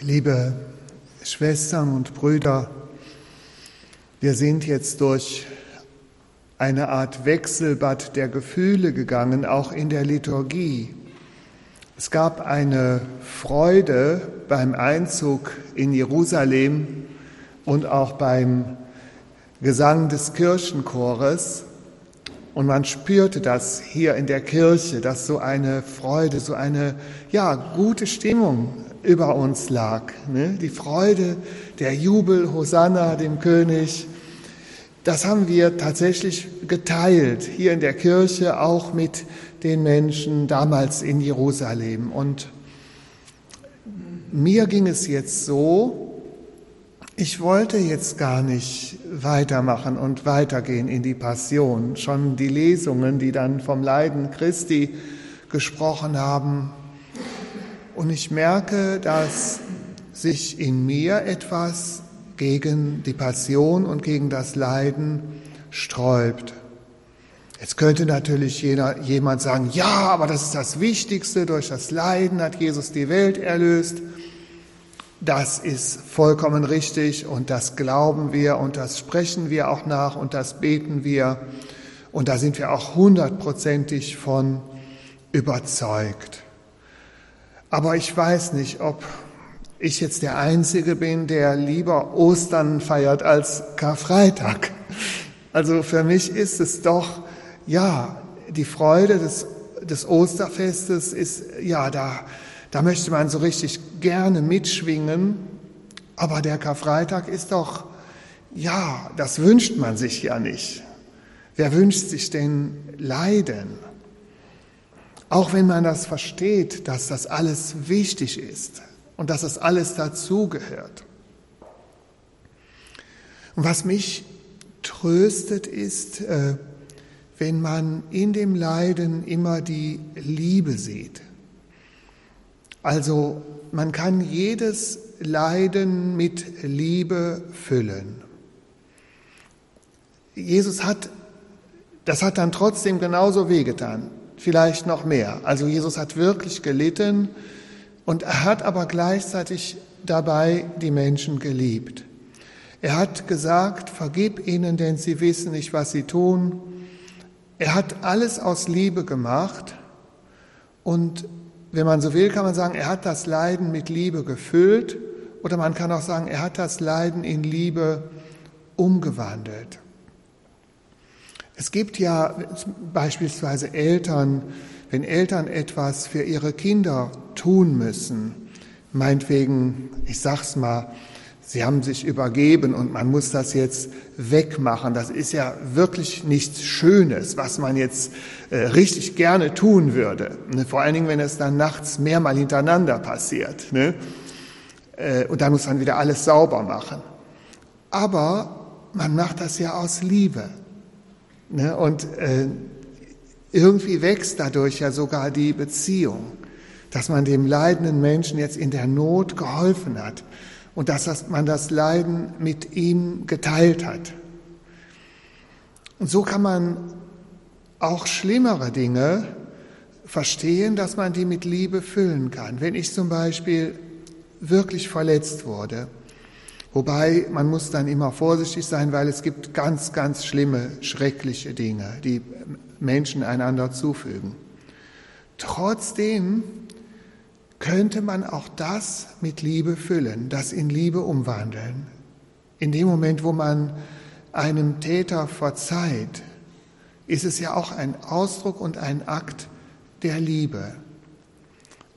Liebe Schwestern und Brüder, wir sind jetzt durch eine Art Wechselbad der Gefühle gegangen, auch in der Liturgie. Es gab eine Freude beim Einzug in Jerusalem und auch beim Gesang des Kirchenchores. Und man spürte das hier in der Kirche, dass so eine Freude, so eine ja, gute Stimmung über uns lag. Ne? Die Freude, der Jubel, Hosanna, dem König. Das haben wir tatsächlich geteilt hier in der Kirche, auch mit den Menschen damals in Jerusalem. Und mir ging es jetzt so, ich wollte jetzt gar nicht weitermachen und weitergehen in die Passion. Schon die Lesungen, die dann vom Leiden Christi gesprochen haben, und ich merke, dass sich in mir etwas gegen die Passion und gegen das Leiden sträubt. Jetzt könnte natürlich jeder, jemand sagen, ja, aber das ist das Wichtigste, durch das Leiden hat Jesus die Welt erlöst. Das ist vollkommen richtig und das glauben wir und das sprechen wir auch nach und das beten wir und da sind wir auch hundertprozentig von überzeugt. Aber ich weiß nicht, ob ich jetzt der Einzige bin, der lieber Ostern feiert als Karfreitag. Also für mich ist es doch, ja, die Freude des, des Osterfestes ist, ja, da, da möchte man so richtig gerne mitschwingen. Aber der Karfreitag ist doch, ja, das wünscht man sich ja nicht. Wer wünscht sich denn Leiden? Auch wenn man das versteht, dass das alles wichtig ist und dass das alles dazugehört. Und was mich tröstet ist, äh, wenn man in dem Leiden immer die Liebe sieht. Also man kann jedes Leiden mit Liebe füllen. Jesus hat, das hat dann trotzdem genauso wehgetan vielleicht noch mehr. Also Jesus hat wirklich gelitten und er hat aber gleichzeitig dabei die Menschen geliebt. Er hat gesagt, vergib ihnen, denn sie wissen nicht, was sie tun. Er hat alles aus Liebe gemacht und wenn man so will, kann man sagen, er hat das Leiden mit Liebe gefüllt oder man kann auch sagen, er hat das Leiden in Liebe umgewandelt. Es gibt ja beispielsweise Eltern, wenn Eltern etwas für ihre Kinder tun müssen, meinetwegen, ich sag's mal, sie haben sich übergeben und man muss das jetzt wegmachen. Das ist ja wirklich nichts Schönes, was man jetzt äh, richtig gerne tun würde. Ne? Vor allen Dingen, wenn es dann nachts mehrmal hintereinander passiert. Ne? Äh, und dann muss man wieder alles sauber machen. Aber man macht das ja aus Liebe. Ne? Und äh, irgendwie wächst dadurch ja sogar die Beziehung, dass man dem leidenden Menschen jetzt in der Not geholfen hat und dass das, man das Leiden mit ihm geteilt hat. Und so kann man auch schlimmere Dinge verstehen, dass man die mit Liebe füllen kann. Wenn ich zum Beispiel wirklich verletzt wurde, Wobei man muss dann immer vorsichtig sein, weil es gibt ganz, ganz schlimme, schreckliche Dinge, die Menschen einander zufügen. Trotzdem könnte man auch das mit Liebe füllen, das in Liebe umwandeln. In dem Moment, wo man einem Täter verzeiht, ist es ja auch ein Ausdruck und ein Akt der Liebe.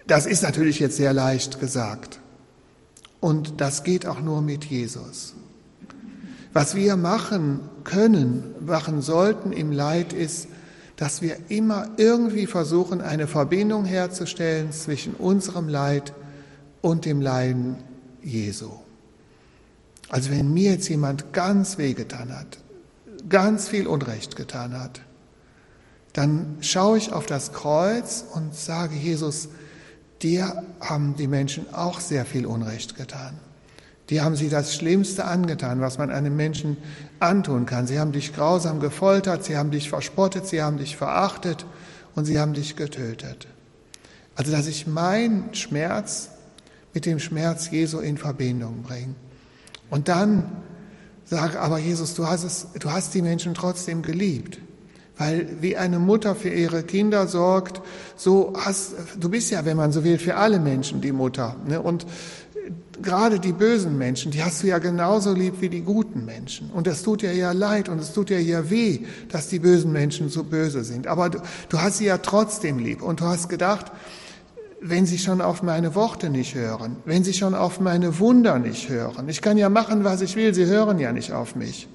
Das ist natürlich jetzt sehr leicht gesagt. Und das geht auch nur mit Jesus. Was wir machen können, machen sollten im Leid ist, dass wir immer irgendwie versuchen, eine Verbindung herzustellen zwischen unserem Leid und dem Leiden Jesu. Also wenn mir jetzt jemand ganz wehgetan hat, ganz viel Unrecht getan hat, dann schaue ich auf das Kreuz und sage, Jesus, dir haben die Menschen auch sehr viel Unrecht getan. Die haben sie das Schlimmste angetan, was man einem Menschen antun kann. Sie haben dich grausam gefoltert, sie haben dich verspottet, sie haben dich verachtet und sie haben dich getötet. Also dass ich meinen Schmerz mit dem Schmerz Jesu in Verbindung bringen. Und dann sage, aber Jesus, du hast, es, du hast die Menschen trotzdem geliebt. Weil wie eine Mutter für ihre Kinder sorgt, so hast, du bist ja, wenn man so will, für alle Menschen die Mutter. Ne? Und gerade die bösen Menschen, die hast du ja genauso lieb wie die guten Menschen. Und es tut dir ja leid und es tut dir ja weh, dass die bösen Menschen so böse sind. Aber du, du hast sie ja trotzdem lieb. Und du hast gedacht, wenn sie schon auf meine Worte nicht hören, wenn sie schon auf meine Wunder nicht hören, ich kann ja machen, was ich will, sie hören ja nicht auf mich.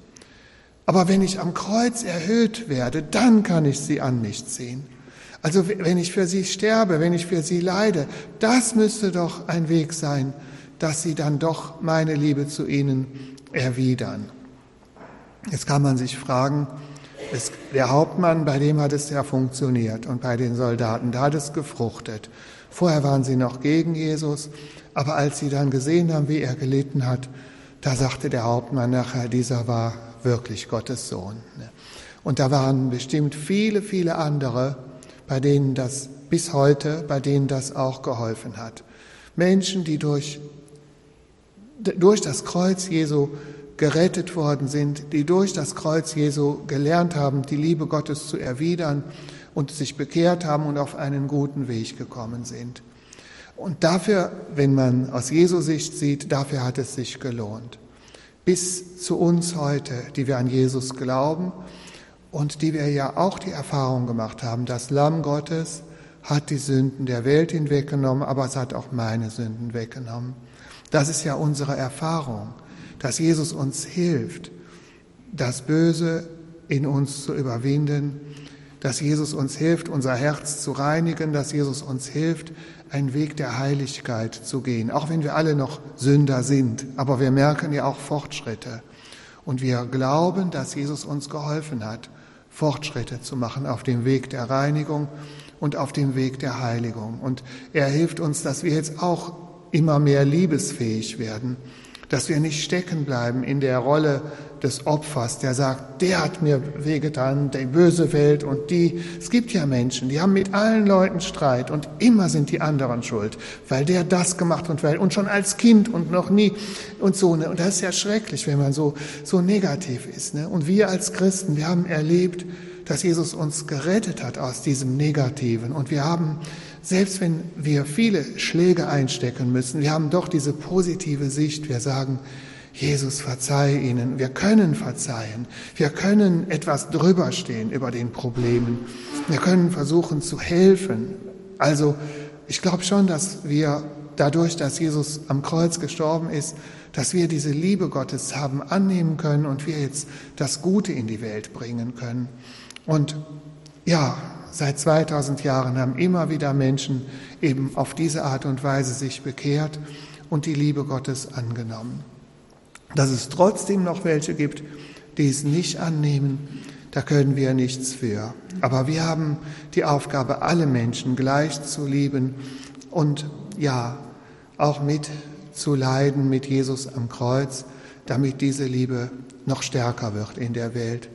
Aber wenn ich am Kreuz erhöht werde, dann kann ich sie an mich ziehen. Also wenn ich für sie sterbe, wenn ich für sie leide, das müsste doch ein Weg sein, dass sie dann doch meine Liebe zu ihnen erwidern. Jetzt kann man sich fragen, es, der Hauptmann, bei dem hat es ja funktioniert und bei den Soldaten, da hat es gefruchtet. Vorher waren sie noch gegen Jesus, aber als sie dann gesehen haben, wie er gelitten hat, da sagte der Hauptmann nachher, dieser war wirklich Gottes Sohn. Und da waren bestimmt viele, viele andere, bei denen das bis heute, bei denen das auch geholfen hat. Menschen, die durch, durch das Kreuz Jesu gerettet worden sind, die durch das Kreuz Jesu gelernt haben, die Liebe Gottes zu erwidern und sich bekehrt haben und auf einen guten Weg gekommen sind. Und dafür, wenn man aus Jesu Sicht sieht, dafür hat es sich gelohnt bis zu uns heute, die wir an Jesus glauben und die wir ja auch die Erfahrung gemacht haben, das Lamm Gottes hat die Sünden der Welt hinweggenommen, aber es hat auch meine Sünden weggenommen. Das ist ja unsere Erfahrung, dass Jesus uns hilft, das Böse in uns zu überwinden, dass Jesus uns hilft, unser Herz zu reinigen, dass Jesus uns hilft, einen Weg der Heiligkeit zu gehen, auch wenn wir alle noch Sünder sind. Aber wir merken ja auch Fortschritte. Und wir glauben, dass Jesus uns geholfen hat, Fortschritte zu machen auf dem Weg der Reinigung und auf dem Weg der Heiligung. Und er hilft uns, dass wir jetzt auch immer mehr liebesfähig werden dass wir nicht stecken bleiben in der Rolle des Opfers, der sagt, der hat mir wehgetan, die böse Welt und die. Es gibt ja Menschen, die haben mit allen Leuten Streit und immer sind die anderen schuld, weil der das gemacht und weil und schon als Kind und noch nie und so. Ne? Und das ist ja schrecklich, wenn man so so negativ ist. Ne? Und wir als Christen, wir haben erlebt, dass Jesus uns gerettet hat aus diesem Negativen und wir haben selbst wenn wir viele Schläge einstecken müssen, wir haben doch diese positive Sicht. Wir sagen, Jesus, verzeih ihnen. Wir können verzeihen. Wir können etwas drüber stehen über den Problemen. Wir können versuchen zu helfen. Also, ich glaube schon, dass wir dadurch, dass Jesus am Kreuz gestorben ist, dass wir diese Liebe Gottes haben annehmen können und wir jetzt das Gute in die Welt bringen können. Und ja, seit 2000 Jahren haben immer wieder Menschen eben auf diese Art und Weise sich bekehrt und die Liebe Gottes angenommen. Dass es trotzdem noch welche gibt, die es nicht annehmen, da können wir nichts für. Aber wir haben die Aufgabe, alle Menschen gleich zu lieben und ja, auch mit zu leiden mit Jesus am Kreuz, damit diese Liebe noch stärker wird in der Welt.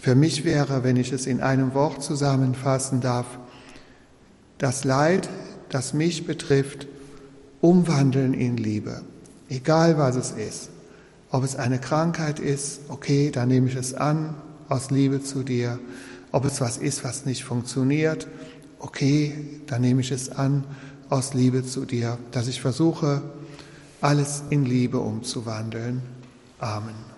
Für mich wäre, wenn ich es in einem Wort zusammenfassen darf, das Leid, das mich betrifft, umwandeln in Liebe. Egal was es ist. Ob es eine Krankheit ist, okay, dann nehme ich es an aus Liebe zu dir. Ob es was ist, was nicht funktioniert, okay, dann nehme ich es an aus Liebe zu dir, dass ich versuche, alles in Liebe umzuwandeln. Amen.